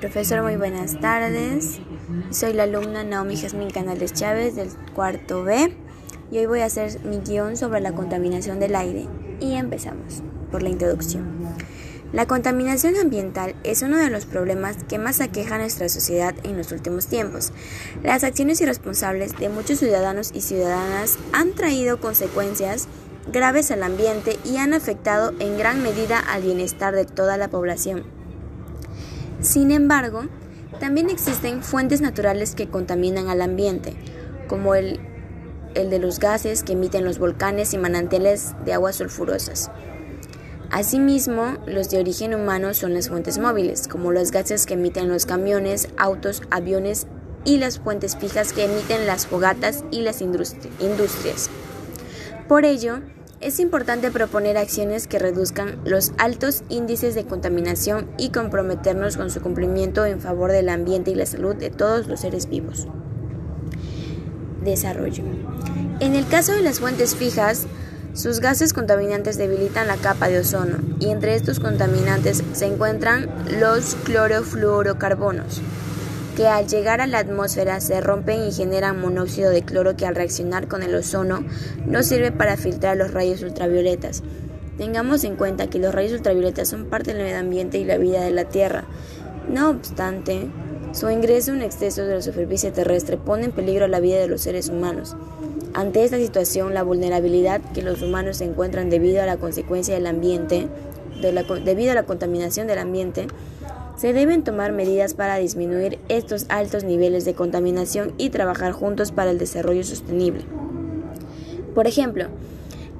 Profesor, muy buenas tardes. Soy la alumna Naomi Jasmine Canales Chávez del cuarto B y hoy voy a hacer mi guion sobre la contaminación del aire. Y empezamos por la introducción. La contaminación ambiental es uno de los problemas que más aqueja a nuestra sociedad en los últimos tiempos. Las acciones irresponsables de muchos ciudadanos y ciudadanas han traído consecuencias graves al ambiente y han afectado en gran medida al bienestar de toda la población. Sin embargo, también existen fuentes naturales que contaminan al ambiente, como el, de los gases que emiten los volcanes y manantiales de aguas sulfurosas. Asimismo, los de origen humano son las fuentes móviles, como los gases que emiten los camiones, autos, aviones y las fuentes fijas que emiten las fogatas y las industrias. Por ello, es importante proponer acciones que reduzcan los altos índices de contaminación y comprometernos con su cumplimiento en favor del ambiente y la salud de todos los seres vivos. Desarrollo. En el caso de las fuentes fijas, sus gases contaminantes debilitan la capa de ozono y entre estos contaminantes se encuentran los clorofluorocarbonos que al llegar a la atmósfera se rompen y generan monóxido de cloro que al reaccionar con el ozono no sirve para filtrar los rayos ultravioletas. Tengamos en cuenta que los rayos ultravioletas son parte del medio ambiente y la vida de la Tierra. No obstante, su ingreso en exceso de la superficie terrestre pone en peligro la vida de los seres humanos. Ante esta situación, la vulnerabilidad que los humanos encuentran debido a la consecuencia del ambiente, debido a la contaminación del ambiente, se deben tomar medidas para disminuir estos altos niveles de contaminación y trabajar juntos para el desarrollo sostenible. Por ejemplo,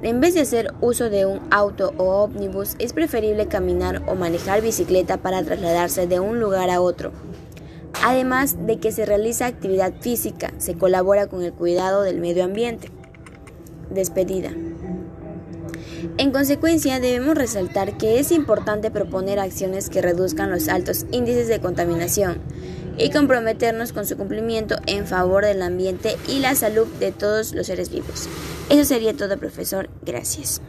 en vez de hacer uso de un auto o ómnibus, es preferible caminar o manejar bicicleta para trasladarse de un lugar a otro. Además de que se realiza actividad física, se colabora con el cuidado del medio ambiente. Despedida. En consecuencia, debemos resaltar que es importante proponer acciones que reduzcan los altos índices de contaminación y comprometernos con su cumplimiento en favor del ambiente y la salud de todos los seres vivos. Eso sería todo, profesor. Gracias.